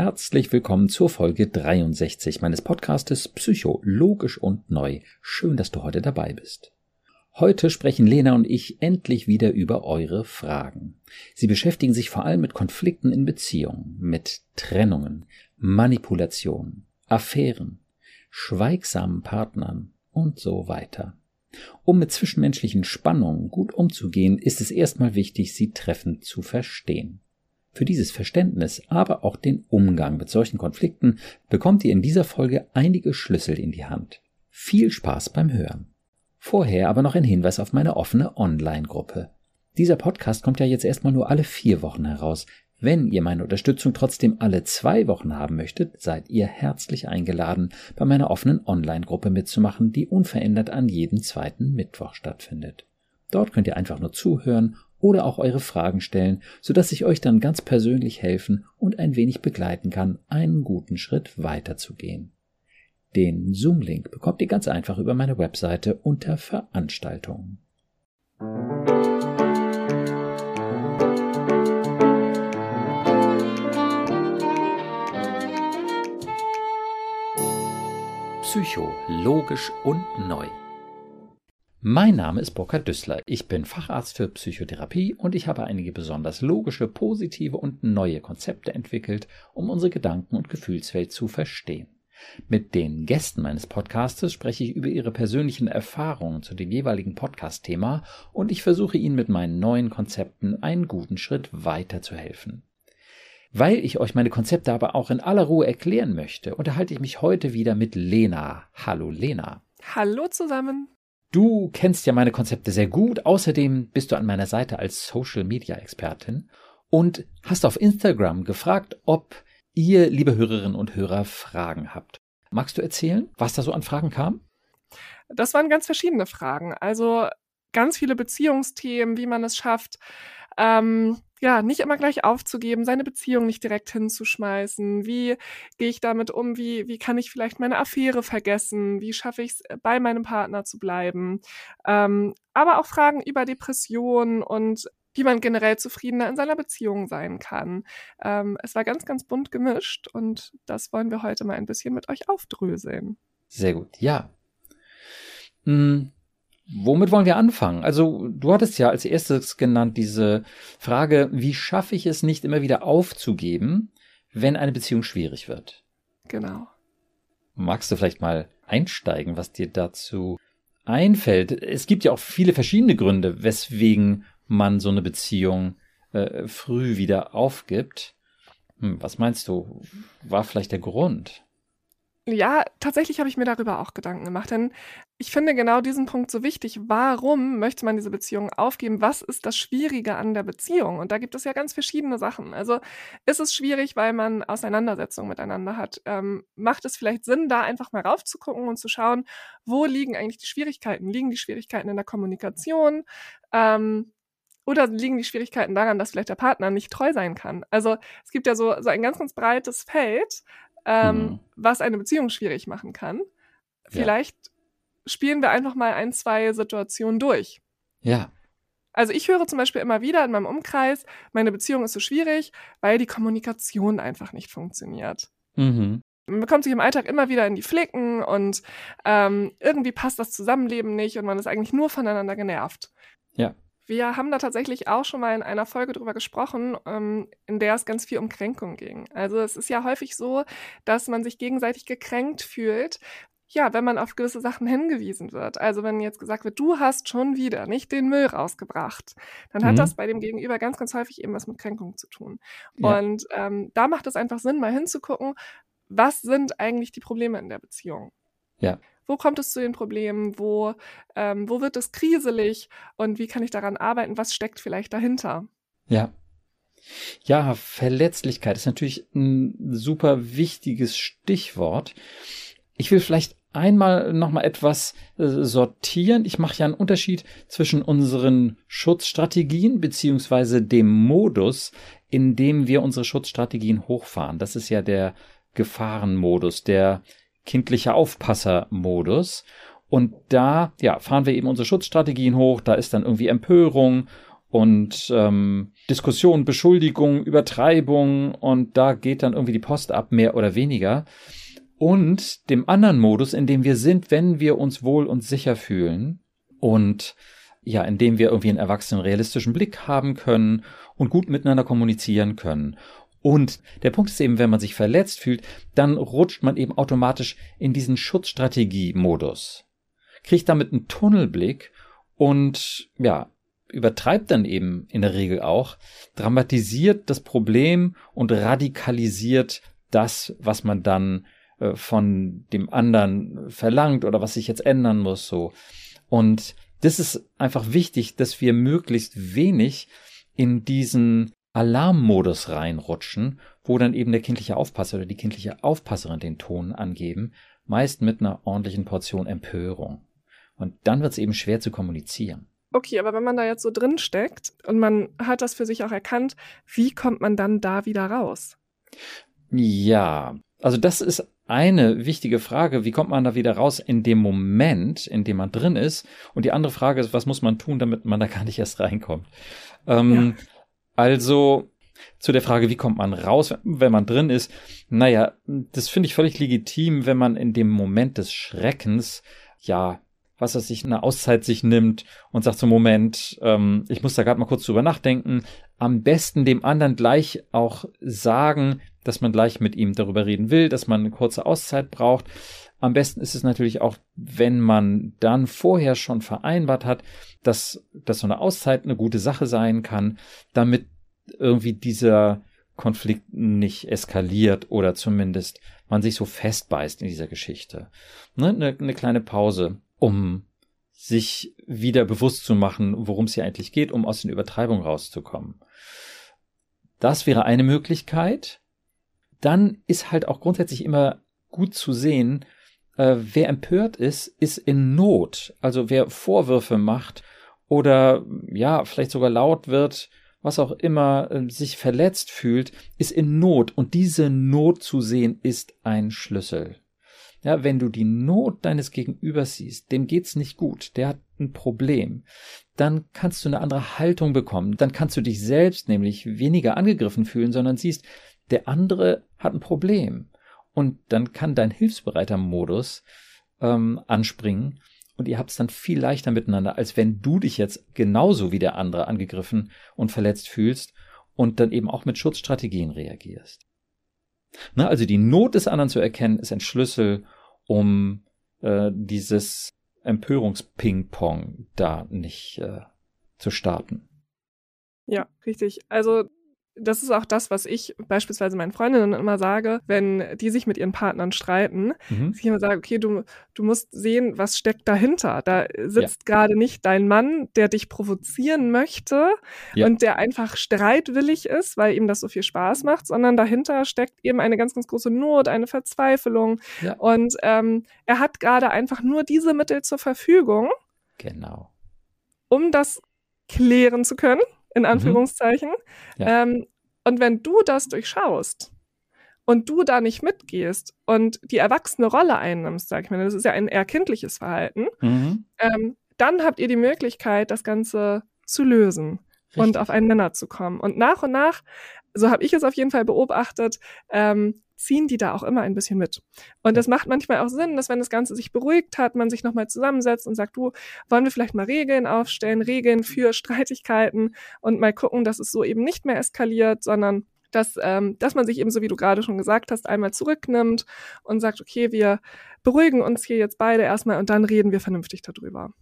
Herzlich willkommen zur Folge 63 meines Podcastes Psycho, logisch und neu. Schön, dass du heute dabei bist. Heute sprechen Lena und ich endlich wieder über eure Fragen. Sie beschäftigen sich vor allem mit Konflikten in Beziehungen, mit Trennungen, Manipulationen, Affären, schweigsamen Partnern und so weiter. Um mit zwischenmenschlichen Spannungen gut umzugehen, ist es erstmal wichtig, sie treffend zu verstehen. Für dieses Verständnis, aber auch den Umgang mit solchen Konflikten bekommt ihr in dieser Folge einige Schlüssel in die Hand. Viel Spaß beim Hören. Vorher aber noch ein Hinweis auf meine offene Online-Gruppe. Dieser Podcast kommt ja jetzt erstmal nur alle vier Wochen heraus. Wenn ihr meine Unterstützung trotzdem alle zwei Wochen haben möchtet, seid ihr herzlich eingeladen, bei meiner offenen Online-Gruppe mitzumachen, die unverändert an jedem zweiten Mittwoch stattfindet. Dort könnt ihr einfach nur zuhören oder auch eure Fragen stellen, sodass ich euch dann ganz persönlich helfen und ein wenig begleiten kann, einen guten Schritt weiterzugehen. Den Zoom-Link bekommt ihr ganz einfach über meine Webseite unter Veranstaltungen. Psycho, logisch und neu. Mein Name ist Burkhard Düssler. Ich bin Facharzt für Psychotherapie und ich habe einige besonders logische, positive und neue Konzepte entwickelt, um unsere Gedanken- und Gefühlswelt zu verstehen. Mit den Gästen meines Podcastes spreche ich über ihre persönlichen Erfahrungen zu dem jeweiligen Podcast-Thema und ich versuche ihnen mit meinen neuen Konzepten einen guten Schritt weiterzuhelfen. Weil ich euch meine Konzepte aber auch in aller Ruhe erklären möchte, unterhalte ich mich heute wieder mit Lena. Hallo Lena. Hallo zusammen. Du kennst ja meine Konzepte sehr gut. Außerdem bist du an meiner Seite als Social Media Expertin und hast auf Instagram gefragt, ob ihr, liebe Hörerinnen und Hörer, Fragen habt. Magst du erzählen, was da so an Fragen kam? Das waren ganz verschiedene Fragen. Also ganz viele Beziehungsthemen, wie man es schafft, ähm, ja, nicht immer gleich aufzugeben, seine Beziehung nicht direkt hinzuschmeißen. Wie gehe ich damit um? Wie, wie kann ich vielleicht meine Affäre vergessen? Wie schaffe ich es, bei meinem Partner zu bleiben? Ähm, aber auch Fragen über Depressionen und wie man generell zufriedener in seiner Beziehung sein kann. Ähm, es war ganz, ganz bunt gemischt und das wollen wir heute mal ein bisschen mit euch aufdröseln. Sehr gut, ja. Hm, Womit wollen wir anfangen? Also, du hattest ja als erstes genannt diese Frage, wie schaffe ich es nicht immer wieder aufzugeben, wenn eine Beziehung schwierig wird? Genau. Magst du vielleicht mal einsteigen, was dir dazu einfällt? Es gibt ja auch viele verschiedene Gründe, weswegen man so eine Beziehung äh, früh wieder aufgibt. Hm, was meinst du? War vielleicht der Grund? Ja, tatsächlich habe ich mir darüber auch Gedanken gemacht, denn ich finde genau diesen Punkt so wichtig. Warum möchte man diese Beziehung aufgeben? Was ist das Schwierige an der Beziehung? Und da gibt es ja ganz verschiedene Sachen. Also ist es schwierig, weil man Auseinandersetzungen miteinander hat? Ähm, macht es vielleicht Sinn, da einfach mal raufzugucken und zu schauen, wo liegen eigentlich die Schwierigkeiten? Liegen die Schwierigkeiten in der Kommunikation? Ähm, oder liegen die Schwierigkeiten daran, dass vielleicht der Partner nicht treu sein kann? Also es gibt ja so, so ein ganz, ganz breites Feld, ähm, mhm. was eine Beziehung schwierig machen kann. Vielleicht ja. Spielen wir einfach mal ein, zwei Situationen durch. Ja. Also ich höre zum Beispiel immer wieder in meinem Umkreis, meine Beziehung ist so schwierig, weil die Kommunikation einfach nicht funktioniert. Mhm. Man bekommt sich im Alltag immer wieder in die Flicken und ähm, irgendwie passt das Zusammenleben nicht und man ist eigentlich nur voneinander genervt. Ja. Wir haben da tatsächlich auch schon mal in einer Folge drüber gesprochen, ähm, in der es ganz viel um Kränkung ging. Also es ist ja häufig so, dass man sich gegenseitig gekränkt fühlt, ja, wenn man auf gewisse Sachen hingewiesen wird. Also wenn jetzt gesagt wird, du hast schon wieder nicht den Müll rausgebracht, dann hat mhm. das bei dem Gegenüber ganz, ganz häufig eben was mit Kränkung zu tun. Ja. Und ähm, da macht es einfach Sinn, mal hinzugucken, was sind eigentlich die Probleme in der Beziehung? Ja. Wo kommt es zu den Problemen? Wo, ähm, wo wird es kriselig? Und wie kann ich daran arbeiten? Was steckt vielleicht dahinter? Ja. Ja, Verletzlichkeit ist natürlich ein super wichtiges Stichwort. Ich will vielleicht einmal nochmal etwas äh, sortieren. Ich mache ja einen Unterschied zwischen unseren Schutzstrategien beziehungsweise dem Modus, in dem wir unsere Schutzstrategien hochfahren. Das ist ja der Gefahrenmodus, der kindlicher Aufpasser-Modus. Und da, ja, fahren wir eben unsere Schutzstrategien hoch, da ist dann irgendwie Empörung und ähm, Diskussion, Beschuldigung, Übertreibung und da geht dann irgendwie die Post ab, mehr oder weniger. Und dem anderen Modus, in dem wir sind, wenn wir uns wohl und sicher fühlen und ja, in dem wir irgendwie einen erwachsenen, realistischen Blick haben können und gut miteinander kommunizieren können. Und der Punkt ist eben, wenn man sich verletzt fühlt, dann rutscht man eben automatisch in diesen Schutzstrategie-Modus, kriegt damit einen Tunnelblick und ja, übertreibt dann eben in der Regel auch, dramatisiert das Problem und radikalisiert das, was man dann äh, von dem anderen verlangt oder was sich jetzt ändern muss, so. Und das ist einfach wichtig, dass wir möglichst wenig in diesen Alarmmodus reinrutschen, wo dann eben der kindliche Aufpasser oder die kindliche Aufpasserin den Ton angeben, meist mit einer ordentlichen Portion Empörung. Und dann wird es eben schwer zu kommunizieren. Okay, aber wenn man da jetzt so drin steckt und man hat das für sich auch erkannt, wie kommt man dann da wieder raus? Ja, also das ist eine wichtige Frage, wie kommt man da wieder raus in dem Moment, in dem man drin ist? Und die andere Frage ist, was muss man tun, damit man da gar nicht erst reinkommt? Ähm, ja. Also zu der Frage, wie kommt man raus, wenn man drin ist? Naja, das finde ich völlig legitim, wenn man in dem Moment des Schreckens, ja, was er sich eine Auszeit sich nimmt und sagt so Moment, ähm, ich muss da gerade mal kurz drüber nachdenken. Am besten dem anderen gleich auch sagen, dass man gleich mit ihm darüber reden will, dass man eine kurze Auszeit braucht. Am besten ist es natürlich auch, wenn man dann vorher schon vereinbart hat, dass, dass so eine Auszeit eine gute Sache sein kann, damit irgendwie dieser Konflikt nicht eskaliert oder zumindest man sich so festbeißt in dieser Geschichte. Ne? Eine, eine kleine Pause, um sich wieder bewusst zu machen, worum es hier eigentlich geht, um aus den Übertreibungen rauszukommen. Das wäre eine Möglichkeit. Dann ist halt auch grundsätzlich immer gut zu sehen, äh, wer empört ist, ist in Not. Also wer Vorwürfe macht oder ja, vielleicht sogar laut wird, was auch immer, äh, sich verletzt fühlt, ist in Not. Und diese Not zu sehen, ist ein Schlüssel. Ja, wenn du die Not deines Gegenübers siehst, dem geht's nicht gut, der hat ein Problem, dann kannst du eine andere Haltung bekommen. Dann kannst du dich selbst nämlich weniger angegriffen fühlen, sondern siehst, der andere hat ein Problem. Und dann kann dein hilfsbereiter Modus ähm, anspringen und ihr habt es dann viel leichter miteinander, als wenn du dich jetzt genauso wie der andere angegriffen und verletzt fühlst und dann eben auch mit Schutzstrategien reagierst. Na, also die Not des anderen zu erkennen, ist ein Schlüssel, um äh, dieses Empörungsping-Pong da nicht äh, zu starten. Ja, richtig. Also das ist auch das, was ich beispielsweise meinen Freundinnen immer sage, wenn die sich mit ihren Partnern streiten. Mhm. Ich immer sage, okay, du, du musst sehen, was steckt dahinter. Da sitzt ja. gerade nicht dein Mann, der dich provozieren möchte ja. und der einfach streitwillig ist, weil ihm das so viel Spaß macht, sondern dahinter steckt eben eine ganz, ganz große Not, eine Verzweiflung. Ja. Und ähm, er hat gerade einfach nur diese Mittel zur Verfügung. Genau. Um das klären zu können in mhm. Anführungszeichen. Mhm. Ja. Ähm, und wenn du das durchschaust und du da nicht mitgehst und die erwachsene Rolle einnimmst, sag ich mal, das ist ja ein eher kindliches Verhalten, mhm. ähm, dann habt ihr die Möglichkeit, das Ganze zu lösen Richtig. und auf einen Nenner zu kommen. Und nach und nach, so habe ich es auf jeden Fall beobachtet, ähm, ziehen die da auch immer ein bisschen mit. Und das macht manchmal auch Sinn, dass wenn das Ganze sich beruhigt hat, man sich nochmal zusammensetzt und sagt, du, wollen wir vielleicht mal Regeln aufstellen, Regeln für Streitigkeiten und mal gucken, dass es so eben nicht mehr eskaliert, sondern dass, ähm, dass man sich eben, so wie du gerade schon gesagt hast, einmal zurücknimmt und sagt, okay, wir beruhigen uns hier jetzt beide erstmal und dann reden wir vernünftig darüber.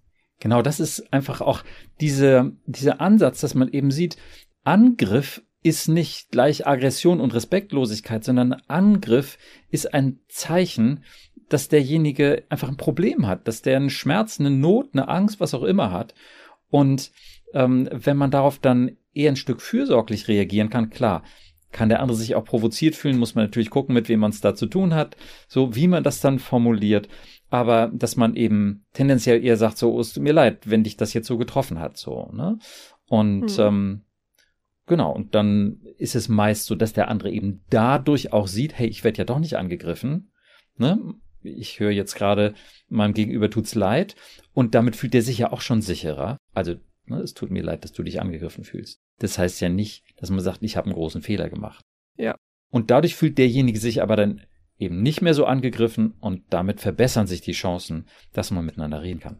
Genau, das ist einfach auch diese, dieser Ansatz, dass man eben sieht, Angriff ist nicht gleich Aggression und Respektlosigkeit, sondern Angriff ist ein Zeichen, dass derjenige einfach ein Problem hat, dass der einen Schmerz, eine Not, eine Angst, was auch immer hat. Und ähm, wenn man darauf dann eher ein Stück fürsorglich reagieren kann, klar, kann der andere sich auch provoziert fühlen, muss man natürlich gucken, mit wem man es da zu tun hat, so wie man das dann formuliert. Aber dass man eben tendenziell eher sagt, so, oh, es tut mir leid, wenn dich das jetzt so getroffen hat, so, ne? Und hm. ähm, Genau, und dann ist es meist so, dass der andere eben dadurch auch sieht, hey, ich werde ja doch nicht angegriffen. Ne? Ich höre jetzt gerade, meinem Gegenüber tut's leid. Und damit fühlt er sich ja auch schon sicherer. Also, ne, es tut mir leid, dass du dich angegriffen fühlst. Das heißt ja nicht, dass man sagt, ich habe einen großen Fehler gemacht. Ja. Und dadurch fühlt derjenige sich aber dann eben nicht mehr so angegriffen und damit verbessern sich die Chancen, dass man miteinander reden kann.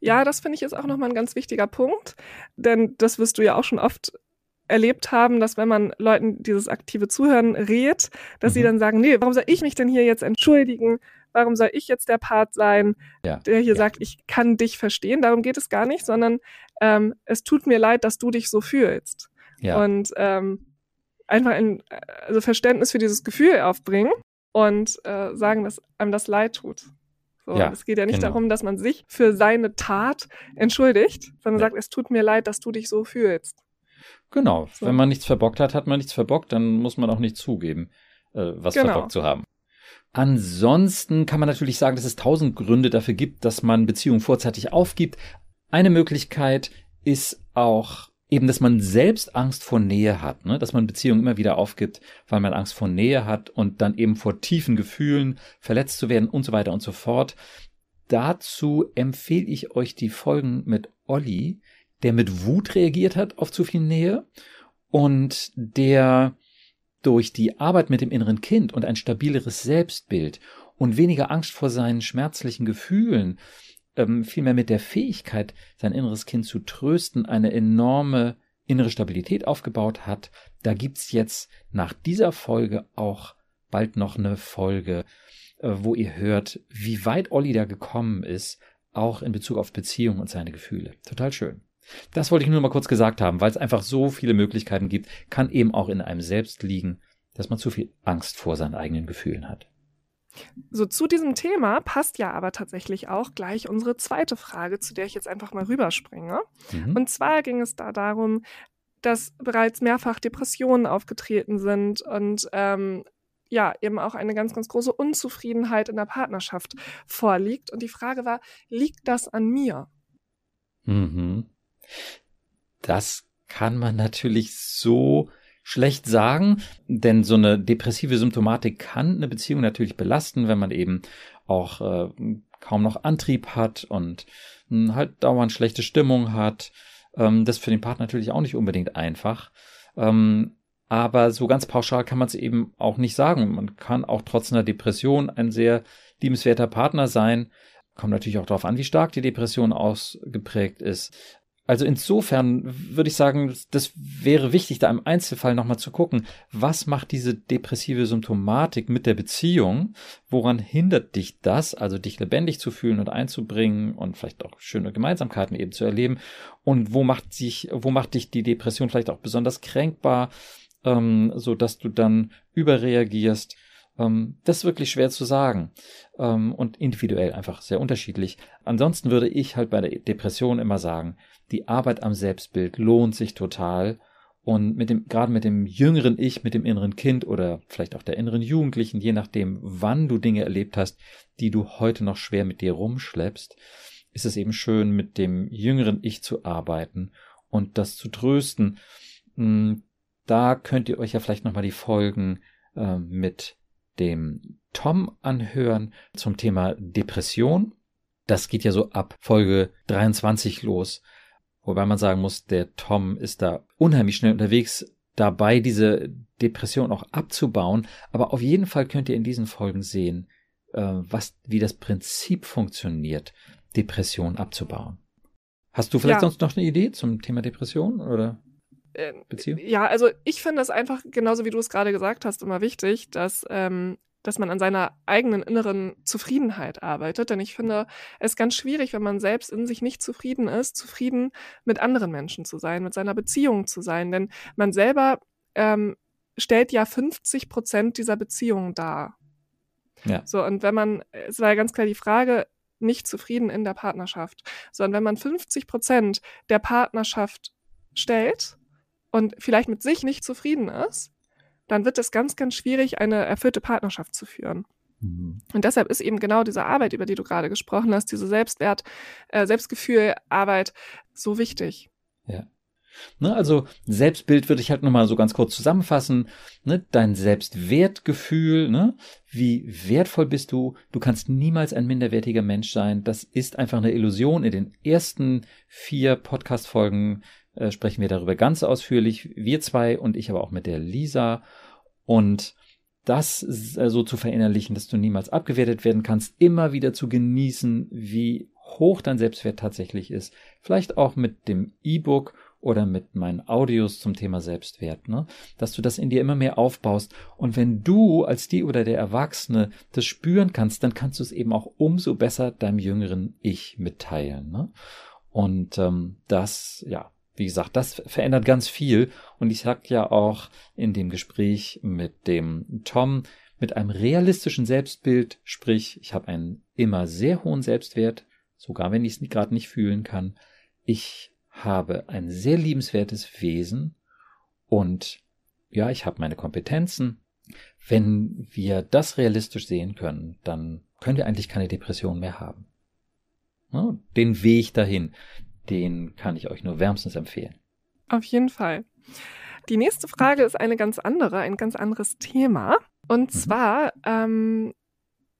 Ja, das finde ich ist auch nochmal ein ganz wichtiger Punkt, denn das wirst du ja auch schon oft erlebt haben, dass wenn man Leuten dieses aktive Zuhören rät, dass mhm. sie dann sagen, nee, warum soll ich mich denn hier jetzt entschuldigen? Warum soll ich jetzt der Part sein, ja. der hier ja. sagt, ich kann dich verstehen? Darum geht es gar nicht, sondern ähm, es tut mir leid, dass du dich so fühlst. Ja. Und ähm, einfach ein also Verständnis für dieses Gefühl aufbringen und äh, sagen, dass einem das leid tut. So, ja, es geht ja nicht genau. darum, dass man sich für seine Tat entschuldigt, sondern ja. sagt, es tut mir leid, dass du dich so fühlst. Genau. So. Wenn man nichts verbockt hat, hat man nichts verbockt, dann muss man auch nicht zugeben, äh, was genau. verbockt zu haben. Ansonsten kann man natürlich sagen, dass es tausend Gründe dafür gibt, dass man Beziehungen vorzeitig aufgibt. Eine Möglichkeit ist auch eben, dass man selbst Angst vor Nähe hat, ne? dass man Beziehungen immer wieder aufgibt, weil man Angst vor Nähe hat und dann eben vor tiefen Gefühlen verletzt zu werden und so weiter und so fort. Dazu empfehle ich euch die Folgen mit Olli, der mit Wut reagiert hat auf zu viel Nähe und der durch die Arbeit mit dem inneren Kind und ein stabileres Selbstbild und weniger Angst vor seinen schmerzlichen Gefühlen ähm, vielmehr mit der Fähigkeit, sein inneres Kind zu trösten, eine enorme innere Stabilität aufgebaut hat. Da gibt's jetzt nach dieser Folge auch bald noch eine Folge, äh, wo ihr hört, wie weit Olli da gekommen ist, auch in Bezug auf Beziehung und seine Gefühle. Total schön. Das wollte ich nur mal kurz gesagt haben, weil es einfach so viele Möglichkeiten gibt, kann eben auch in einem selbst liegen, dass man zu viel Angst vor seinen eigenen Gefühlen hat. So zu diesem Thema passt ja aber tatsächlich auch gleich unsere zweite Frage, zu der ich jetzt einfach mal rüberspringe. Mhm. Und zwar ging es da darum, dass bereits mehrfach Depressionen aufgetreten sind und ähm, ja, eben auch eine ganz, ganz große Unzufriedenheit in der Partnerschaft vorliegt. Und die Frage war, liegt das an mir? Mhm. Das kann man natürlich so schlecht sagen, denn so eine depressive Symptomatik kann eine Beziehung natürlich belasten, wenn man eben auch äh, kaum noch Antrieb hat und äh, halt dauernd schlechte Stimmung hat. Ähm, das ist für den Partner natürlich auch nicht unbedingt einfach. Ähm, aber so ganz pauschal kann man es eben auch nicht sagen. Man kann auch trotz einer Depression ein sehr liebenswerter Partner sein. Kommt natürlich auch darauf an, wie stark die Depression ausgeprägt ist. Also insofern würde ich sagen, das wäre wichtig, da im Einzelfall nochmal zu gucken, was macht diese depressive Symptomatik mit der Beziehung? Woran hindert dich das, also dich lebendig zu fühlen und einzubringen und vielleicht auch schöne Gemeinsamkeiten eben zu erleben? Und wo macht sich, wo macht dich die Depression vielleicht auch besonders kränkbar, ähm, so dass du dann überreagierst? Ähm, das ist wirklich schwer zu sagen ähm, und individuell einfach sehr unterschiedlich. Ansonsten würde ich halt bei der Depression immer sagen, die Arbeit am Selbstbild lohnt sich total. Und mit dem, gerade mit dem jüngeren Ich, mit dem inneren Kind oder vielleicht auch der inneren Jugendlichen, je nachdem, wann du Dinge erlebt hast, die du heute noch schwer mit dir rumschleppst, ist es eben schön, mit dem jüngeren Ich zu arbeiten und das zu trösten. Hm, da könnt ihr euch ja vielleicht nochmal die Folgen äh, mit dem Tom anhören zum Thema Depression. Das geht ja so ab Folge 23 los. Wobei man sagen muss, der Tom ist da unheimlich schnell unterwegs, dabei diese Depression auch abzubauen. Aber auf jeden Fall könnt ihr in diesen Folgen sehen, äh, was, wie das Prinzip funktioniert, Depression abzubauen. Hast du vielleicht ja. sonst noch eine Idee zum Thema Depression oder Beziehung? Ja, also ich finde das einfach, genauso wie du es gerade gesagt hast, immer wichtig, dass ähm, dass man an seiner eigenen inneren Zufriedenheit arbeitet. Denn ich finde es ganz schwierig, wenn man selbst in sich nicht zufrieden ist, zufrieden mit anderen Menschen zu sein, mit seiner Beziehung zu sein. Denn man selber ähm, stellt ja 50 Prozent dieser Beziehung dar. Ja. So, und wenn man, es war ja ganz klar die Frage, nicht zufrieden in der Partnerschaft, sondern wenn man 50 Prozent der Partnerschaft stellt und vielleicht mit sich nicht zufrieden ist, dann wird es ganz, ganz schwierig, eine erfüllte Partnerschaft zu führen. Mhm. Und deshalb ist eben genau diese Arbeit, über die du gerade gesprochen hast, diese Selbstwert, äh, Selbstgefühlarbeit so wichtig. Ja. Ne, also Selbstbild würde ich halt nochmal so ganz kurz zusammenfassen. Ne, dein Selbstwertgefühl, ne, wie wertvoll bist du? Du kannst niemals ein minderwertiger Mensch sein. Das ist einfach eine Illusion. In den ersten vier Podcast-Folgen äh, sprechen wir darüber ganz ausführlich, wir zwei und ich aber auch mit der Lisa. Und das äh, so zu verinnerlichen, dass du niemals abgewertet werden kannst, immer wieder zu genießen, wie hoch dein Selbstwert tatsächlich ist. Vielleicht auch mit dem E-Book oder mit meinen Audios zum Thema Selbstwert, ne? dass du das in dir immer mehr aufbaust. Und wenn du als die oder der Erwachsene das spüren kannst, dann kannst du es eben auch umso besser deinem jüngeren Ich mitteilen. Ne? Und ähm, das, ja, wie gesagt, das verändert ganz viel. Und ich sag ja auch in dem Gespräch mit dem Tom, mit einem realistischen Selbstbild, sprich, ich habe einen immer sehr hohen Selbstwert, sogar wenn ich es gerade nicht fühlen kann. Ich habe ein sehr liebenswertes Wesen und ja, ich habe meine Kompetenzen. Wenn wir das realistisch sehen können, dann können wir eigentlich keine Depression mehr haben. Den Weg dahin, den kann ich euch nur wärmstens empfehlen. Auf jeden Fall. Die nächste Frage ist eine ganz andere, ein ganz anderes Thema. Und mhm. zwar, ähm,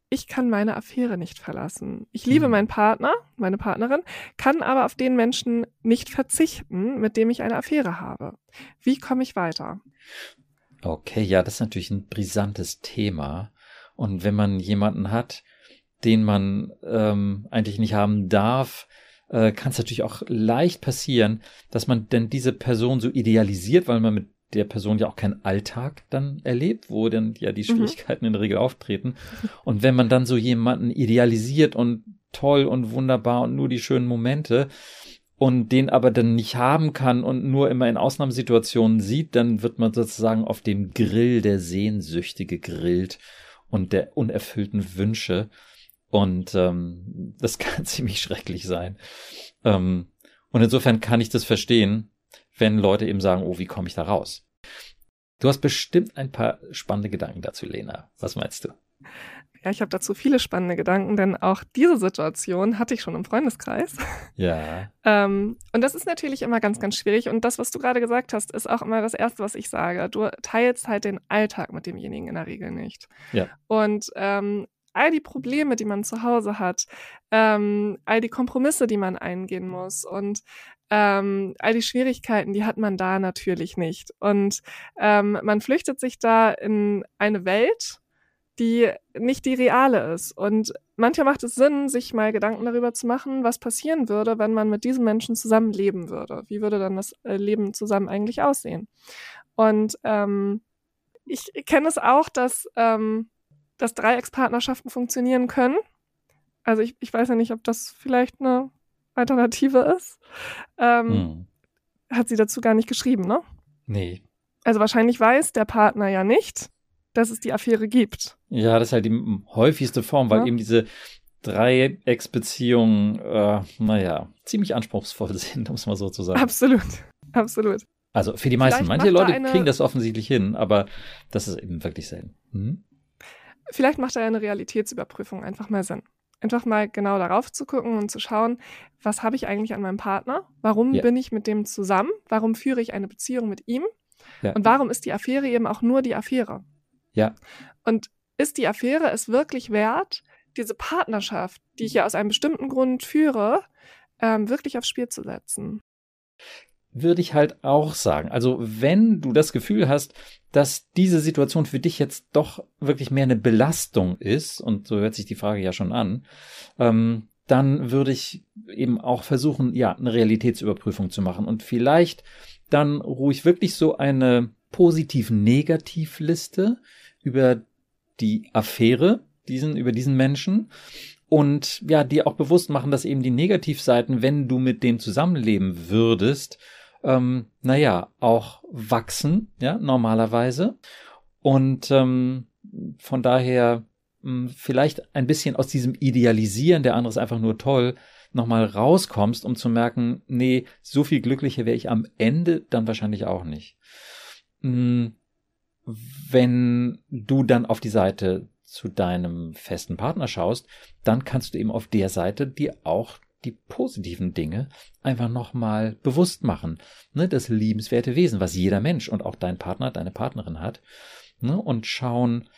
ich kann meine Affäre nicht verlassen. Ich liebe mhm. meinen Partner, meine Partnerin, kann aber auf den Menschen nicht verzichten, mit dem ich eine Affäre habe. Wie komme ich weiter? Okay, ja, das ist natürlich ein brisantes Thema. Und wenn man jemanden hat, den man ähm, eigentlich nicht haben darf, äh, kann es natürlich auch leicht passieren, dass man denn diese Person so idealisiert, weil man mit der Person ja auch keinen Alltag dann erlebt, wo dann ja die mhm. Schwierigkeiten mhm. in der Regel auftreten. Und wenn man dann so jemanden idealisiert und toll und wunderbar und nur die schönen Momente und den aber dann nicht haben kann und nur immer in Ausnahmesituationen sieht, dann wird man sozusagen auf dem Grill der Sehnsüchte gegrillt und der unerfüllten Wünsche. Und ähm, das kann ziemlich schrecklich sein. Ähm, und insofern kann ich das verstehen, wenn Leute eben sagen, oh, wie komme ich da raus? Du hast bestimmt ein paar spannende Gedanken dazu, Lena. Was meinst du? Ja, ich habe dazu viele spannende Gedanken, denn auch diese Situation hatte ich schon im Freundeskreis. Ja. ähm, und das ist natürlich immer ganz, ganz schwierig. Und das, was du gerade gesagt hast, ist auch immer das Erste, was ich sage. Du teilst halt den Alltag mit demjenigen in der Regel nicht. Ja. Und ähm, all die Probleme, die man zu Hause hat, ähm, all die Kompromisse, die man eingehen muss und ähm, all die Schwierigkeiten, die hat man da natürlich nicht. Und ähm, man flüchtet sich da in eine Welt, die nicht die reale ist. Und manchmal macht es Sinn, sich mal Gedanken darüber zu machen, was passieren würde, wenn man mit diesem Menschen zusammen leben würde. Wie würde dann das äh, Leben zusammen eigentlich aussehen? Und ähm, ich kenne es auch, dass ähm, dass Dreieckspartnerschaften funktionieren können. Also ich, ich weiß ja nicht, ob das vielleicht eine Alternative ist. Ähm, hm. Hat sie dazu gar nicht geschrieben, ne? Nee. Also wahrscheinlich weiß der Partner ja nicht, dass es die Affäre gibt. Ja, das ist halt die häufigste Form, weil ja. eben diese Dreiecksbeziehungen, äh, naja, ziemlich anspruchsvoll sind, um es mal so zu sagen. Absolut, absolut. Also für die meisten. Manche Leute eine... kriegen das offensichtlich hin, aber das ist eben wirklich selten. Hm? Vielleicht macht da ja eine Realitätsüberprüfung einfach mal Sinn. Einfach mal genau darauf zu gucken und zu schauen, was habe ich eigentlich an meinem Partner? Warum ja. bin ich mit dem zusammen? Warum führe ich eine Beziehung mit ihm? Ja. Und warum ist die Affäre eben auch nur die Affäre? Ja. Und ist die Affäre es wirklich wert, diese Partnerschaft, die ich ja aus einem bestimmten Grund führe, ähm, wirklich aufs Spiel zu setzen? Würde ich halt auch sagen. Also wenn du das Gefühl hast, dass diese Situation für dich jetzt doch wirklich mehr eine Belastung ist, und so hört sich die Frage ja schon an, ähm, dann würde ich eben auch versuchen, ja, eine Realitätsüberprüfung zu machen und vielleicht dann ruhig wirklich so eine positiv-negativ-Liste über die Affäre, diesen, über diesen Menschen und ja, dir auch bewusst machen, dass eben die Negativseiten, wenn du mit dem zusammenleben würdest, ähm, naja, auch wachsen, ja, normalerweise. Und ähm, von daher mh, hm, vielleicht ein bisschen aus diesem Idealisieren, der andere ist einfach nur toll, nochmal rauskommst, um zu merken, nee, so viel glücklicher wäre ich am Ende dann wahrscheinlich auch nicht. Mh, hm, wenn du dann auf die Seite zu deinem festen Partner schaust, dann kannst du eben auf der Seite dir auch die positiven Dinge einfach nochmal bewusst machen. Ne, das liebenswerte Wesen, was jeder Mensch und auch dein Partner, deine Partnerin hat. Ne, und schauen,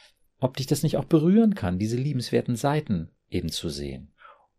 ob dich das nicht auch berühren kann, diese liebenswerten Seiten eben zu sehen.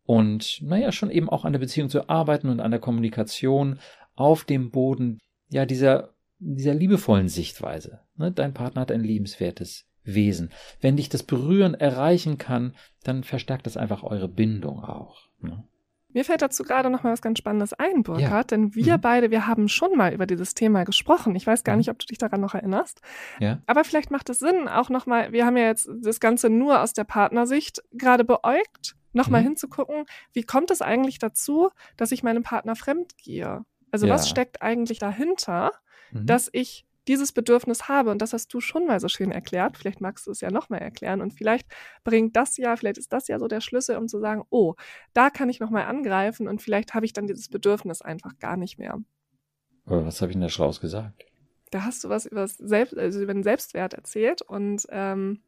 Und naja, schon eben auch an der Beziehung zu arbeiten und an der Kommunikation, auf dem Boden, ja, dieser, dieser liebevollen Sichtweise. Ne? Dein Partner hat ein liebenswertes Wesen. Wenn dich das Berühren erreichen kann, dann verstärkt das einfach eure Bindung auch. Ne? Mir fällt dazu gerade noch mal was ganz Spannendes ein, Burkhard, ja. denn wir mhm. beide, wir haben schon mal über dieses Thema gesprochen. Ich weiß gar mhm. nicht, ob du dich daran noch erinnerst. Ja. Aber vielleicht macht es Sinn, auch noch mal, wir haben ja jetzt das Ganze nur aus der Partnersicht gerade beäugt, noch mhm. mal hinzugucken, wie kommt es eigentlich dazu, dass ich meinem Partner fremd gehe? Also ja. was steckt eigentlich dahinter, mhm. dass ich dieses Bedürfnis habe. Und das hast du schon mal so schön erklärt. Vielleicht magst du es ja nochmal erklären. Und vielleicht bringt das ja, vielleicht ist das ja so der Schlüssel, um zu sagen, oh, da kann ich nochmal angreifen und vielleicht habe ich dann dieses Bedürfnis einfach gar nicht mehr. Aber was habe ich denn da Schraus gesagt? Da hast du was über, Selbst, also über den Selbstwert erzählt und ähm,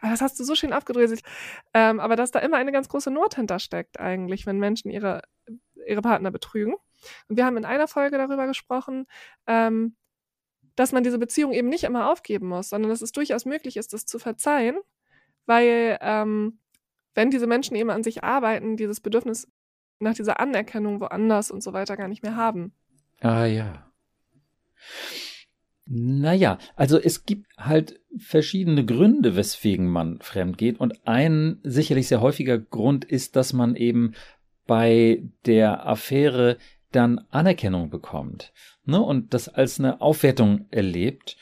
ah, das hast du so schön aufgedröselt. Ähm, aber dass da immer eine ganz große Not hintersteckt eigentlich, wenn Menschen ihre, ihre Partner betrügen. Und wir haben in einer Folge darüber gesprochen, ähm, dass man diese Beziehung eben nicht immer aufgeben muss, sondern dass es durchaus möglich ist, das zu verzeihen, weil ähm, wenn diese Menschen eben an sich arbeiten, dieses Bedürfnis nach dieser Anerkennung woanders und so weiter gar nicht mehr haben. Ah ja. Naja, also es gibt halt verschiedene Gründe, weswegen man fremd geht. Und ein sicherlich sehr häufiger Grund ist, dass man eben bei der Affäre dann Anerkennung bekommt ne, und das als eine Aufwertung erlebt.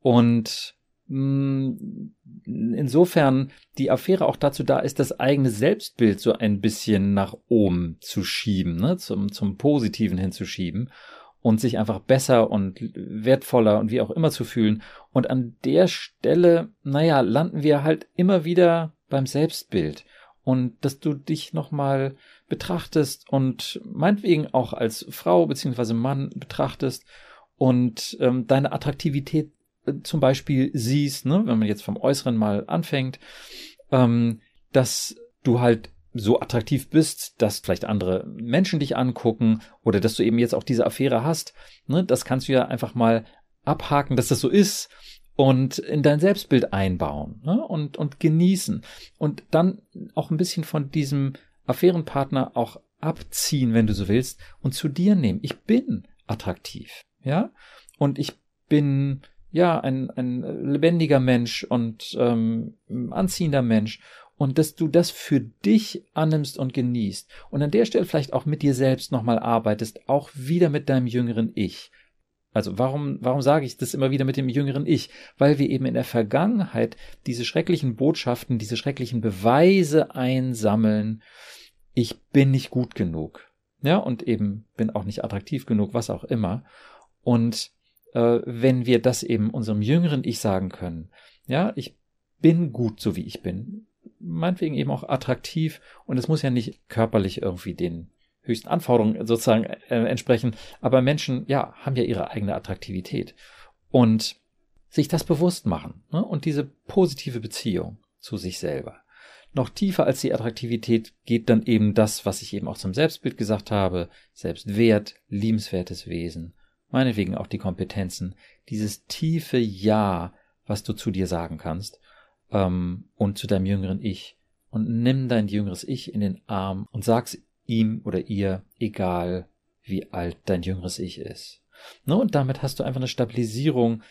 Und mh, mm, insofern die Affäre auch dazu da ist, das eigene Selbstbild so ein bisschen nach oben zu schieben, ne, zum, zum Positiven hinzuschieben und sich einfach besser und wertvoller und wie auch immer zu fühlen. Und an der Stelle, naja, landen wir halt immer wieder beim Selbstbild und dass du dich nochmal betrachtest und meinetwegen auch als Frau beziehungsweise Mann betrachtest und ähm, deine Attraktivität äh, zum Beispiel siehst, ne, wenn man jetzt vom Äußeren mal anfängt, ähm, dass du halt so attraktiv bist, dass vielleicht andere Menschen dich angucken oder dass du eben jetzt auch diese Affäre hast, ne, das kannst du ja einfach mal abhaken, dass das so ist und in dein Selbstbild einbauen ne? und, und genießen und dann auch ein bisschen von diesem Affärenpartner auch abziehen, wenn du so willst, und zu dir nehmen. Ich bin attraktiv, ja, und ich bin ja ein, ein lebendiger Mensch und ähm, anziehender Mensch. Und dass du das für dich annimmst und genießt und an der Stelle vielleicht auch mit dir selbst nochmal arbeitest, auch wieder mit deinem jüngeren Ich also warum, warum sage ich das immer wieder mit dem jüngeren Ich? Weil wir eben in der Vergangenheit diese schrecklichen Botschaften, diese schrecklichen Beweise einsammeln. Ich bin nicht gut genug. Ja, und eben bin auch nicht attraktiv genug, was auch immer. Und äh, wenn wir das eben unserem jüngeren Ich sagen können, ja, ich bin gut, so wie ich bin, meinetwegen eben auch attraktiv und es muss ja nicht körperlich irgendwie den höchsten Anforderungen sozusagen äh, entsprechen. Aber Menschen, ja, haben ja ihre eigene Attraktivität. Und sich das bewusst machen ne? und diese positive Beziehung zu sich selber. Noch tiefer als die Attraktivität geht dann eben das, was ich eben auch zum Selbstbild gesagt habe, Selbstwert, liebenswertes Wesen, meinetwegen auch die Kompetenzen, dieses tiefe Ja, was du zu dir sagen kannst ähm, und zu deinem jüngeren Ich und nimm dein jüngeres Ich in den Arm und sag's ihm oder ihr egal, wie alt dein jüngeres Ich ist. Ne? Und damit hast du einfach eine Stabilisierung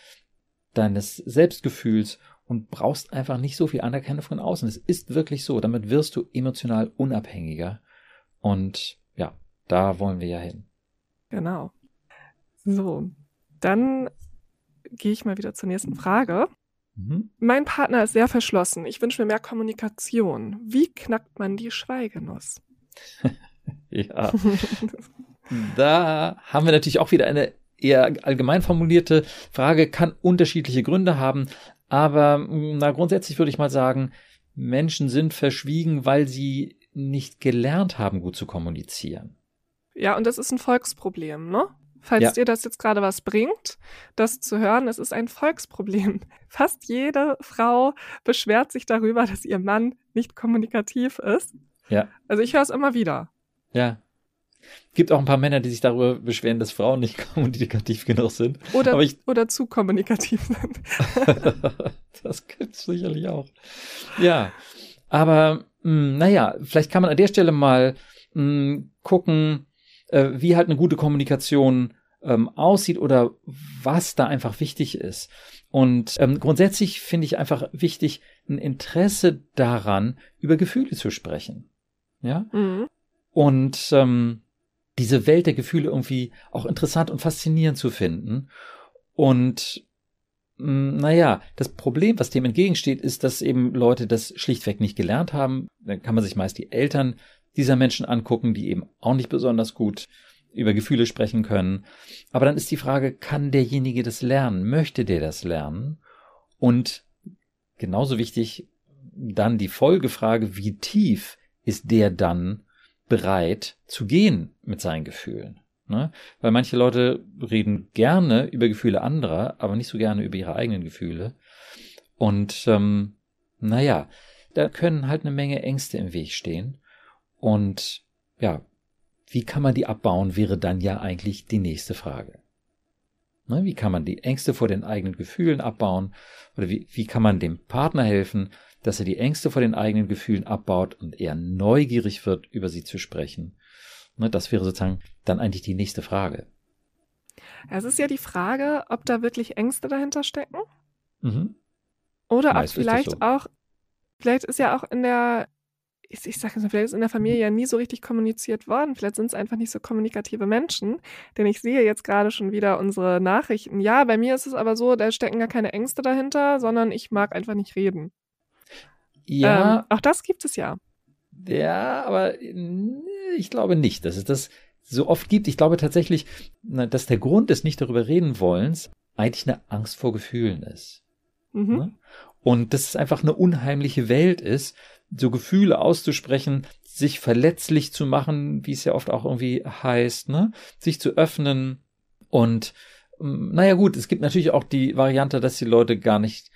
deines Selbstgefühls und brauchst einfach nicht so viel Anerkennung von außen. Es ist wirklich so. Damit wirst du emotional unabhängiger. Und ja, da wollen wir ja hin. Genau. So, dann gehe ich mal wieder zur nächsten Frage. Mhm. Mein Partner ist sehr verschlossen. Ich wünsche mir mehr Kommunikation. Wie knackt man die Schweigenuss? Ja. da haben wir natürlich auch wieder eine eher allgemein formulierte Frage, kann unterschiedliche Gründe haben, aber na, grundsätzlich würde ich mal sagen, Menschen sind verschwiegen, weil sie nicht gelernt haben, gut zu kommunizieren. Ja, und das ist ein Volksproblem, ne? Falls ja. dir das jetzt gerade was bringt, das zu hören, es ist ein Volksproblem. Fast jede Frau beschwert sich darüber, dass ihr Mann nicht kommunikativ ist. Ja. Also ich höre es immer wieder. Ja. Gibt auch ein paar Männer, die sich darüber beschweren, dass Frauen nicht kommunikativ genug sind. Oder, ich, oder zu kommunikativ sind. das gibt's sicherlich auch. Ja. Aber, mh, hm, naja, vielleicht kann man an der Stelle mal mh, hm, gucken, äh, wie halt eine gute Kommunikation ähm, aussieht oder was da einfach wichtig ist. Und ähm, grundsätzlich finde ich einfach wichtig, ein Interesse daran, über Gefühle zu sprechen. Ja. Mhm. Und ähm, diese Welt der Gefühle irgendwie auch interessant und faszinierend zu finden. Und hm, naja, das Problem, was dem entgegensteht, ist, dass eben Leute das schlichtweg nicht gelernt haben. Dann kann man sich meist die Eltern dieser Menschen angucken, die eben auch nicht besonders gut über Gefühle sprechen können. Aber dann ist die Frage, kann derjenige das lernen? Möchte der das lernen? Und genauso wichtig dann die Folgefrage, wie tief ist der dann bereit zu gehen mit seinen Gefühlen? Ne? Weil manche Leute reden gerne über Gefühle anderer, aber nicht so gerne über ihre eigenen Gefühle. Und ähm, naja, da können halt eine Menge Ängste im Weg stehen. Und ja, wie kann man die abbauen, wäre dann ja eigentlich die nächste Frage. Ne, wie kann man die Ängste vor den eigenen Gefühlen abbauen? Oder wie, wie kann man dem Partner helfen, dass er die Ängste vor den eigenen Gefühlen abbaut und eher neugierig wird, über sie zu sprechen? Ne, das wäre sozusagen dann eigentlich die nächste Frage. Es ist ja die Frage, ob da wirklich Ängste dahinter stecken. Mhm. Oder Meist ob vielleicht so. auch, vielleicht ist ja auch in der, ich, ich sage jetzt vielleicht ist in der Familie ja nie so richtig kommuniziert worden. Vielleicht sind es einfach nicht so kommunikative Menschen. Denn ich sehe jetzt gerade schon wieder unsere Nachrichten. Ja, bei mir ist es aber so, da stecken gar keine Ängste dahinter, sondern ich mag einfach nicht reden. Ja. Ähm, auch das gibt es ja. Ja, aber ich glaube nicht, dass es das so oft gibt. Ich glaube tatsächlich, dass der Grund des nicht darüber reden wollens eigentlich eine Angst vor Gefühlen ist. Mhm. Ne? Und dass es einfach eine unheimliche Welt ist, so Gefühle auszusprechen, sich verletzlich zu machen, wie es ja oft auch irgendwie heißt, ne? sich zu öffnen. Und mm, naja gut, es gibt natürlich auch die Variante, dass die Leute gar nicht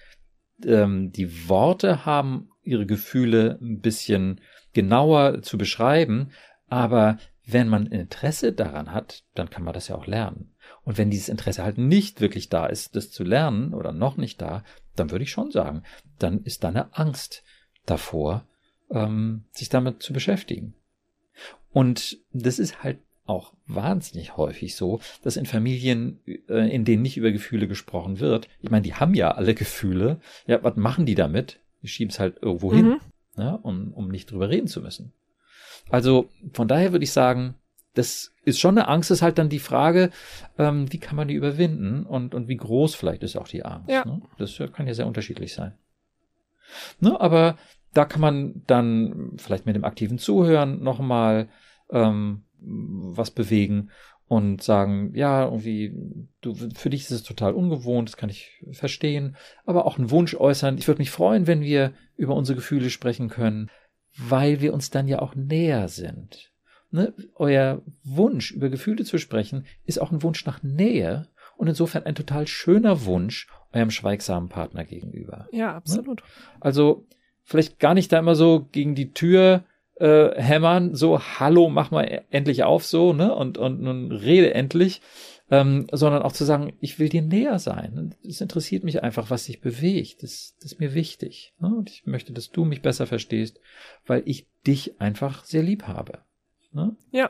ähm, die Worte haben, ihre Gefühle ein bisschen genauer zu beschreiben, aber wenn man Interesse daran hat, dann kann man das ja auch lernen. Und wenn dieses Interesse halt nicht wirklich da ist, das zu lernen oder noch nicht da, dann würde ich schon sagen, dann ist da eine Angst davor, ähm, sich damit zu beschäftigen. Und das ist halt auch wahnsinnig häufig so, dass in Familien, äh, in denen nicht über Gefühle gesprochen wird, ich meine, die haben ja alle Gefühle, ja, was machen die damit? Die schieben es halt irgendwo mhm. hin, ja, um, um nicht drüber reden zu müssen. Also von daher würde ich sagen, das ist schon eine Angst, ist halt dann die Frage, ähm, wie kann man die überwinden und, und wie groß vielleicht ist auch die Angst. Ja. Ne? Das kann ja sehr unterschiedlich sein. Ne, aber da kann man dann vielleicht mit dem aktiven Zuhören nochmal ähm, was bewegen und sagen, ja, irgendwie, du, für dich ist es total ungewohnt, das kann ich verstehen, aber auch einen Wunsch äußern. Ich würde mich freuen, wenn wir über unsere Gefühle sprechen können weil wir uns dann ja auch näher sind. Ne? Euer Wunsch, über Gefühle zu sprechen, ist auch ein Wunsch nach Nähe und insofern ein total schöner Wunsch eurem schweigsamen Partner gegenüber. Ja, ne? absolut. Ne? Also vielleicht gar nicht da immer so gegen die Tür äh, hämmern, so hallo, mach mal endlich auf so, ne? Und und nun rede endlich, ähm, sondern auch zu sagen, ich will dir näher sein. Es interessiert mich einfach, was dich bewegt. Das, das ist mir wichtig. Ne? Und ich möchte, dass du mich besser verstehst, weil ich dich einfach sehr lieb habe. Ne? Ja.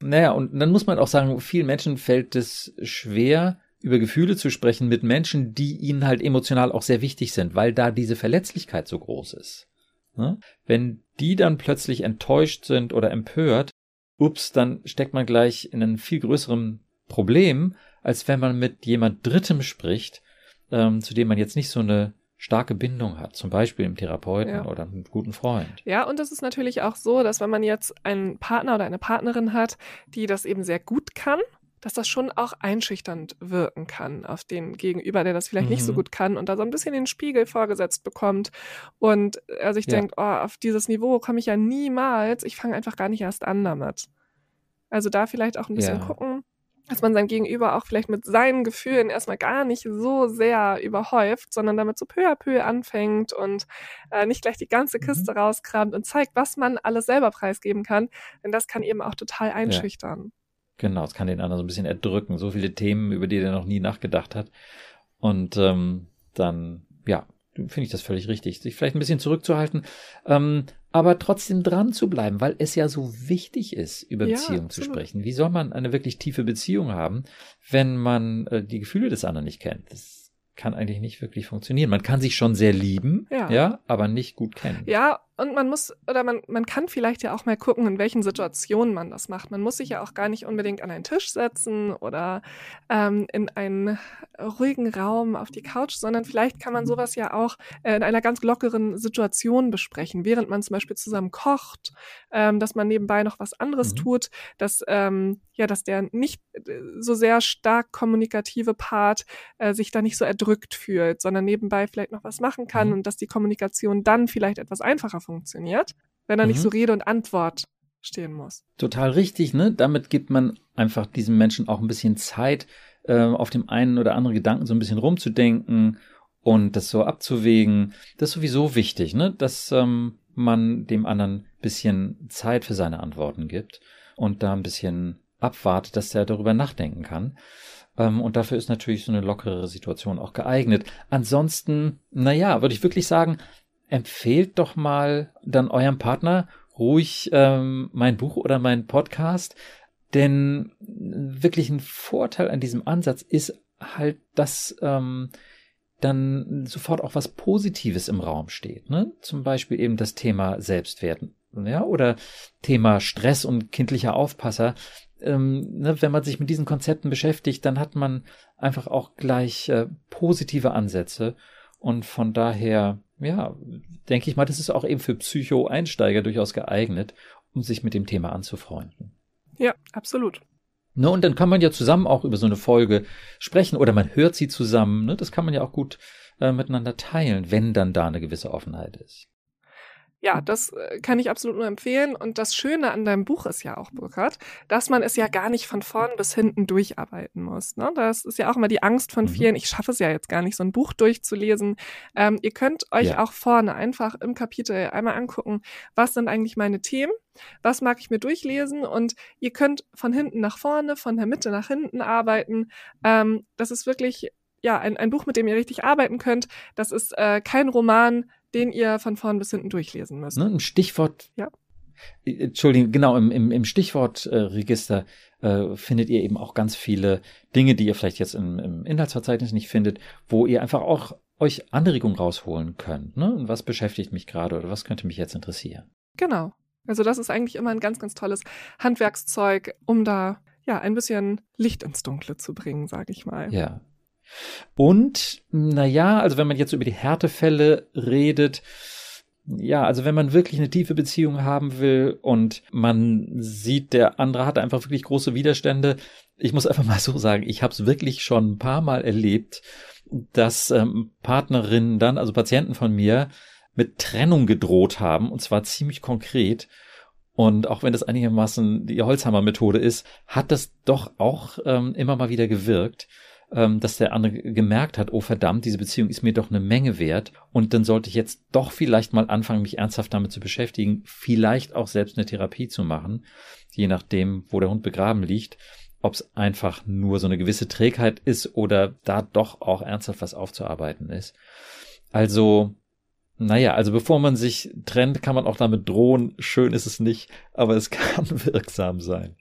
Naja, und dann muss man auch sagen, vielen Menschen fällt es schwer, über Gefühle zu sprechen mit Menschen, die ihnen halt emotional auch sehr wichtig sind, weil da diese Verletzlichkeit so groß ist. Ne? Wenn die dann plötzlich enttäuscht sind oder empört, ups, dann steckt man gleich in einen viel größeren Problem, als wenn man mit jemand Drittem spricht, ähm, zu dem man jetzt nicht so eine starke Bindung hat, zum Beispiel im Therapeuten ja. oder einem guten Freund. Ja, und es ist natürlich auch so, dass wenn man jetzt einen Partner oder eine Partnerin hat, die das eben sehr gut kann, dass das schon auch einschüchternd wirken kann auf den Gegenüber, der das vielleicht mhm. nicht so mhm. gut kann und da so ein bisschen den Spiegel vorgesetzt bekommt und er sich ja. denkt, oh, auf dieses Niveau komme ich ja niemals, ich fange einfach gar nicht erst an damit. Also da vielleicht auch ein bisschen ja. gucken, dass man sein Gegenüber auch vielleicht mit seinen Gefühlen erstmal gar nicht so sehr überhäuft, sondern damit so peu à peu anfängt und äh, nicht gleich die ganze mhm. Kiste mhm. rauskramt und zeigt, was man alles selber preisgeben kann. Denn das kann eben auch total einschüchtern. Ja. Genau, es kann den anderen so ein bisschen erdrücken. So viele Themen, über die der noch nie nachgedacht hat. Und ähm, dann, ja, finde ich das völlig richtig, sich vielleicht ein bisschen zurückzuhalten, ähm, aber trotzdem dran zu bleiben, weil es ja so wichtig ist, über Ja, Beziehungen zu sprechen. Wie soll man eine wirklich tiefe Beziehung haben, wenn man äh, die Gefühle des anderen nicht kennt? Das kann eigentlich nicht wirklich funktionieren. Man kann sich schon sehr lieben, Ja. ja, aber nicht gut kennen. Ja, und man muss, oder man, man kann vielleicht ja auch mal gucken, in welchen Situationen man das macht. Man muss sich ja auch gar nicht unbedingt an einen Tisch setzen oder ähm, in einen ruhigen Raum auf die Couch, sondern vielleicht kann man sowas ja auch äh, in einer ganz lockeren Situation besprechen, während man zum Beispiel zusammen kocht, ähm, dass man nebenbei noch was anderes Mhm. tut, dass ähm, ja, dass der nicht äh, so sehr stark kommunikative Part äh, sich da nicht so erdrückt fühlt, sondern nebenbei vielleicht noch was machen kann Mhm. und dass die Kommunikation dann vielleicht etwas einfacher funktioniert, wenn nicht Mhm. so Rede und Antwort stehen muss. Total richtig, ne? Damit gibt man einfach diesem Menschen auch ein bisschen Zeit, äh, auf dem einen oder anderen Gedanken so ein bisschen rumzudenken und das so abzuwägen. Das ist sowieso wichtig, ne? Dass ähm, man dem anderen ein bisschen Zeit für seine Antworten gibt und da ein bisschen abwartet, dass er darüber nachdenken kann. Ähm, und dafür ist natürlich so eine lockere Situation auch geeignet. Ansonsten, naja, würde ich wirklich sagen, empfehlt doch mal dann eurem Partner ruhig ähm, mein Buch oder mein Podcast, denn wirklich ein Vorteil an diesem Ansatz ist halt, dass ähm, dann sofort auch was Positives im Raum steht. Ne? Zum Beispiel eben das Thema Selbstwert ja, oder Thema Stress und kindlicher Aufpasser. Ähm, ne, wenn man sich mit diesen Konzepten beschäftigt, dann hat man einfach auch gleich äh, positive Ansätze und von daher, ja, denke ich mal, das ist auch eben für Psycho-Einsteiger durchaus geeignet, um sich mit dem Thema anzufreunden. Ja, absolut. Ne, und dann kann man ja zusammen auch über so eine Folge sprechen oder man hört sie zusammen. Ne? Das kann man ja auch gut äh, miteinander teilen, wenn dann da eine gewisse Offenheit ist. Ja, das äh, kann ich absolut nur empfehlen. Und das Schöne an deinem Buch ist ja auch, Burkhard, dass man es ja gar nicht von vorn bis hinten durcharbeiten muss. Ne? Das ist ja auch immer die Angst von Mhm. vielen. Ich schaffe es ja jetzt gar nicht, so ein Buch durchzulesen. Ähm, ihr könnt euch Ja. auch vorne einfach im Kapitel einmal angucken, was sind eigentlich meine Themen, was mag ich mir durchlesen und ihr könnt von hinten nach vorne, von der Mitte nach hinten arbeiten. Ähm, das ist wirklich ja ein, ein Buch, mit dem ihr richtig arbeiten könnt. Das ist äh, kein Roman, den ihr von vorn bis hinten durchlesen müsst. Ne? Im Stichwort. Ja. Äh, Entschuldigung, genau, im, im, im Stichwortregister äh, findet ihr eben auch ganz viele Dinge, die ihr vielleicht jetzt im, im Inhaltsverzeichnis nicht findet, wo ihr einfach auch euch Anregungen rausholen könnt. Ne? Und was beschäftigt mich gerade oder was könnte mich jetzt interessieren? Genau. Also das ist eigentlich immer ein ganz, ganz tolles Handwerkszeug, um da ja ein bisschen Licht ins Dunkle zu bringen, sage ich mal. Ja. Und, naja, also wenn man jetzt über die Härtefälle redet, ja, also wenn man wirklich eine tiefe Beziehung haben will und man sieht, der andere hat einfach wirklich große Widerstände, ich muss einfach mal so sagen, ich habe es wirklich schon ein paar Mal erlebt, dass ähm, Partnerinnen dann, also Patienten von mir, mit Trennung gedroht haben, und zwar ziemlich konkret. Und auch wenn das einigermaßen die Holzhammer-Methode ist, hat das doch auch ähm, immer mal wieder gewirkt, ähm, dass der andere gemerkt hat, oh verdammt, diese Beziehung ist mir doch eine Menge wert. Und dann sollte ich jetzt doch vielleicht mal anfangen, mich ernsthaft damit zu beschäftigen, vielleicht auch selbst eine Therapie zu machen, je nachdem, wo der Hund begraben liegt, ob es einfach nur so eine gewisse Trägheit ist oder da doch auch ernsthaft was aufzuarbeiten ist. Also, naja, also bevor man sich trennt, kann man auch damit drohen. Schön ist es nicht, aber es kann wirksam sein.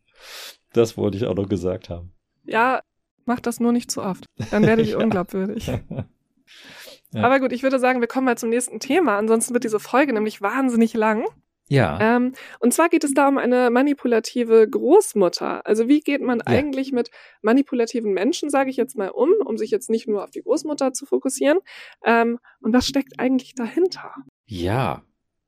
Das wollte ich auch noch gesagt haben. Ja, macht das nur nicht zu oft. Dann werdet ihr Ja. unglaubwürdig. Ja. Aber gut, ich würde sagen, wir kommen mal zum nächsten Thema. Ansonsten wird diese Folge nämlich wahnsinnig lang. Ja, Ähm, und zwar geht es da um eine manipulative Großmutter. Also wie geht man Ja. eigentlich mit manipulativen Menschen, sage ich jetzt mal, um, um sich jetzt nicht nur auf die Großmutter zu fokussieren. Ähm, und was steckt eigentlich dahinter? ja.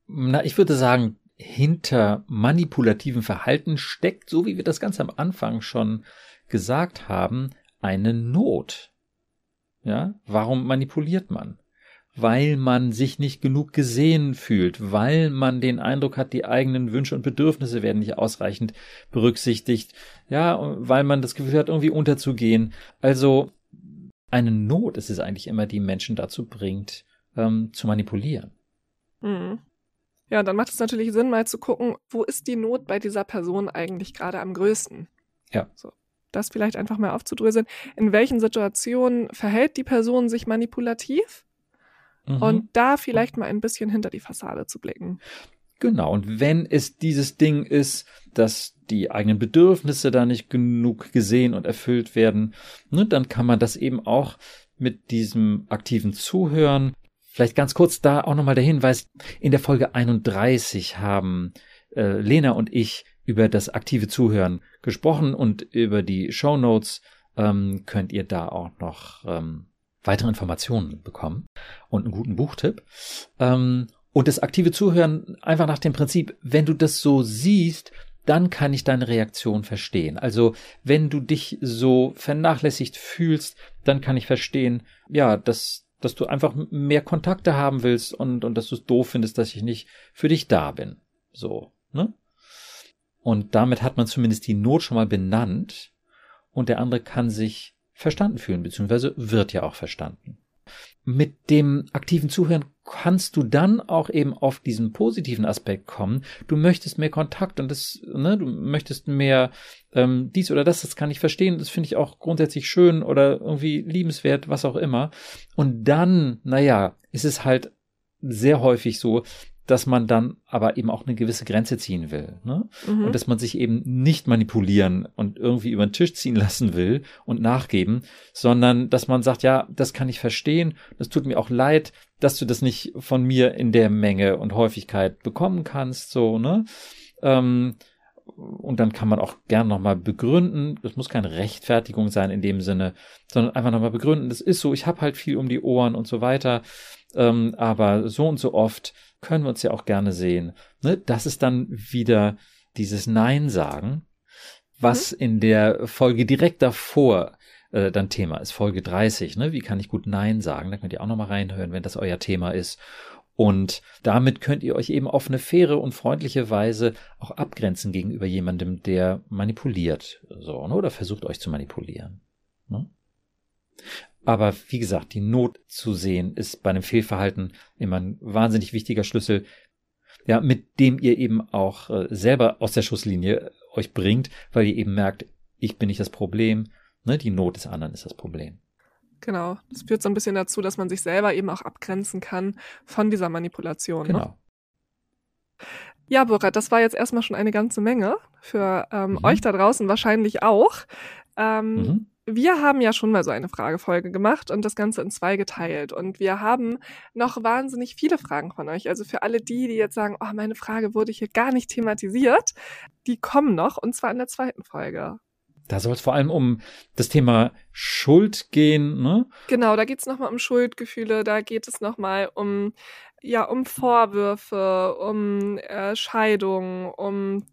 Na, ich würde sagen, hinter manipulativen Verhalten steckt, so wie wir das ganz am Anfang schon gesagt haben, eine Not. Ja, warum manipuliert man? Weil man sich nicht genug gesehen fühlt, weil man den Eindruck hat, die eigenen Wünsche und Bedürfnisse werden nicht ausreichend berücksichtigt, ja, weil man das Gefühl hat, irgendwie unterzugehen. Also eine Not ist es eigentlich immer, die Menschen dazu bringt, ähm, zu manipulieren. Mhm. Ja, dann macht es natürlich Sinn, mal zu gucken, wo ist die Not bei dieser Person eigentlich gerade am größten? Ja. So, das vielleicht einfach mal aufzudröseln. In welchen Situationen verhält die Person sich manipulativ? Mhm. Und da vielleicht mal ein bisschen hinter die Fassade zu blicken. Genau, und wenn es dieses Ding ist, dass die eigenen Bedürfnisse da nicht genug gesehen und erfüllt werden, ne, dann kann man das eben auch mit diesem aktiven Zuhören. Vielleicht ganz kurz da auch nochmal der Hinweis, in der Folge 31 haben äh, Lena und ich über das aktive Zuhören gesprochen und über die Show Notes ähm, könnt ihr da auch noch ähm, weitere Informationen bekommen und einen guten Buchtipp. Ähm, und das aktive Zuhören einfach nach dem Prinzip, wenn du das so siehst, dann kann ich deine Reaktion verstehen. Also wenn du dich so vernachlässigt fühlst, dann kann ich verstehen, ja, dass, dass du einfach mehr Kontakte haben willst und, und dass du es doof findest, dass ich nicht für dich da bin. So, ne? Und damit hat man zumindest die Not schon mal benannt und der andere kann sich verstanden fühlen, beziehungsweise wird ja auch verstanden. Mit dem aktiven Zuhören kannst du dann auch eben auf diesen positiven Aspekt kommen. Du möchtest mehr Kontakt und das, ne, du möchtest mehr ähm, dies oder das, das kann ich verstehen, das finde ich auch grundsätzlich schön oder irgendwie liebenswert, was auch immer. Und dann, naja, ist es halt sehr häufig so, dass man dann aber eben auch eine gewisse Grenze ziehen will. Ne? Mhm. Und dass man sich eben nicht manipulieren und irgendwie über den Tisch ziehen lassen will und nachgeben, sondern dass man sagt, ja, das kann ich verstehen, das tut mir auch leid, dass du das nicht von mir in der Menge und Häufigkeit bekommen kannst, so, ne? Ähm, und dann kann man auch gern nochmal begründen, das muss keine Rechtfertigung sein in dem Sinne, sondern einfach nochmal begründen, das ist so, ich habe halt viel um die Ohren und so weiter, ähm, aber so und so oft können wir uns ja auch gerne sehen. Ne? Das ist dann wieder dieses Nein sagen, was mhm. in der Folge direkt davor äh, dann Thema ist, Folge 30. Ne? Wie kann ich gut Nein sagen? Da könnt ihr auch nochmal reinhören, wenn das euer Thema ist. Und damit könnt ihr euch eben auf eine faire und freundliche Weise auch abgrenzen gegenüber jemandem, der manipuliert, so, ne? oder versucht euch zu manipulieren. Ne? Aber wie gesagt, die Not zu sehen ist bei einem Fehlverhalten immer ein wahnsinnig wichtiger Schlüssel, ja, mit dem ihr eben auch äh, selber aus der Schusslinie euch bringt, weil ihr eben merkt, ich bin nicht das Problem, ne, die Not des anderen ist das Problem. Genau, das führt so ein bisschen dazu, dass man sich selber eben auch abgrenzen kann von dieser Manipulation. Ne? Genau. Ne? Ja, Borat, das war jetzt erstmal schon eine ganze Menge für ähm, mhm. euch da draußen wahrscheinlich auch. Ähm, mhm wir haben ja schon mal so eine Fragefolge gemacht und das Ganze in zwei geteilt. Und wir haben noch wahnsinnig viele Fragen von euch. Also für alle die, die jetzt sagen, oh, meine Frage wurde hier gar nicht thematisiert, die kommen noch und zwar in der zweiten Folge. Da soll es vor allem um das Thema Schuld gehen, ne? Genau, da geht es nochmal um Schuldgefühle, da geht es nochmal um, ja, um Vorwürfe, um äh, Scheidung, um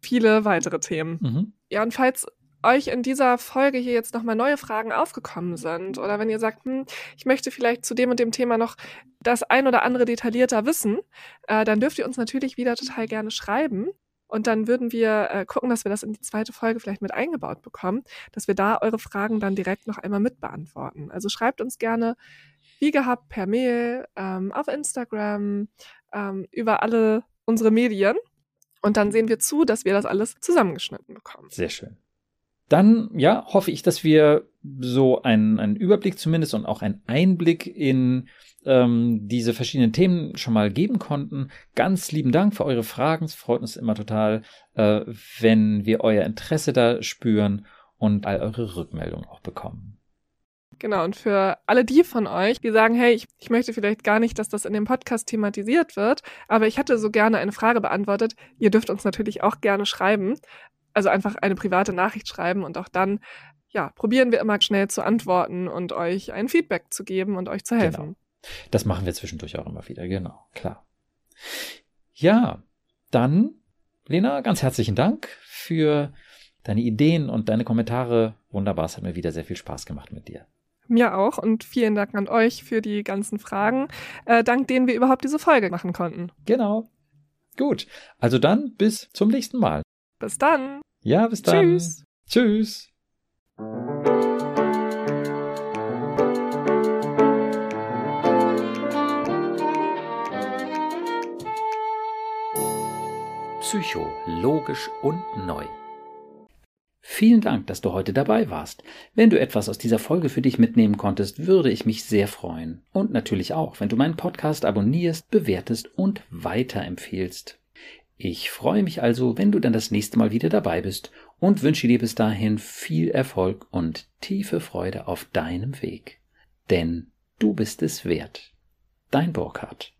viele weitere Themen. Mhm. Ja, und falls euch in dieser Folge hier jetzt nochmal neue Fragen aufgekommen sind oder wenn ihr sagt, hm, ich möchte vielleicht zu dem und dem Thema noch das ein oder andere detaillierter wissen, äh, dann dürft ihr uns natürlich wieder total gerne schreiben. Und dann würden wir äh, gucken, dass wir das in die zweite Folge vielleicht mit eingebaut bekommen, dass wir da eure Fragen dann direkt noch einmal mit beantworten. Also schreibt uns gerne, wie gehabt, per Mail, ähm, auf Instagram, ähm, über alle unsere Medien. Und dann sehen wir zu, dass wir das alles zusammengeschnitten bekommen. Sehr schön dann ja, hoffe ich, dass wir so einen, einen Überblick zumindest und auch einen Einblick in ähm, diese verschiedenen Themen schon mal geben konnten. Ganz lieben Dank für eure Fragen. Es freut uns immer total, äh, wenn wir euer Interesse da spüren und all eure Rückmeldungen auch bekommen. Genau, und für alle die von euch, die sagen, hey, ich, ich möchte vielleicht gar nicht, dass das in dem Podcast thematisiert wird, aber ich hätte so gerne eine Frage beantwortet, ihr dürft uns natürlich auch gerne schreiben also einfach eine private Nachricht schreiben und auch dann, ja, probieren wir immer schnell zu antworten und euch ein Feedback zu geben und euch zu helfen. Genau. Das machen wir zwischendurch auch immer wieder, genau, klar. Ja, dann, Lena, ganz herzlichen Dank für deine Ideen und deine Kommentare. Wunderbar, es hat mir wieder sehr viel Spaß gemacht mit dir. Mir auch und vielen Dank an euch für die ganzen Fragen, äh, dank denen wir überhaupt diese Folge machen konnten. Genau. Gut, also dann bis zum nächsten Mal. Bis dann. Ja, bis dann. Tschüss. Tschüss. Psycho, logisch und neu. Vielen Dank, dass du heute dabei warst. Wenn du etwas aus dieser Folge für dich mitnehmen konntest, würde ich mich sehr freuen. Und natürlich auch, wenn du meinen Podcast abonnierst, bewertest und weiterempfehlst. Ich freue mich also, wenn du dann das nächste Mal wieder dabei bist und wünsche dir bis dahin viel Erfolg und tiefe Freude auf deinem Weg. Denn du bist es wert. Dein Burkhard.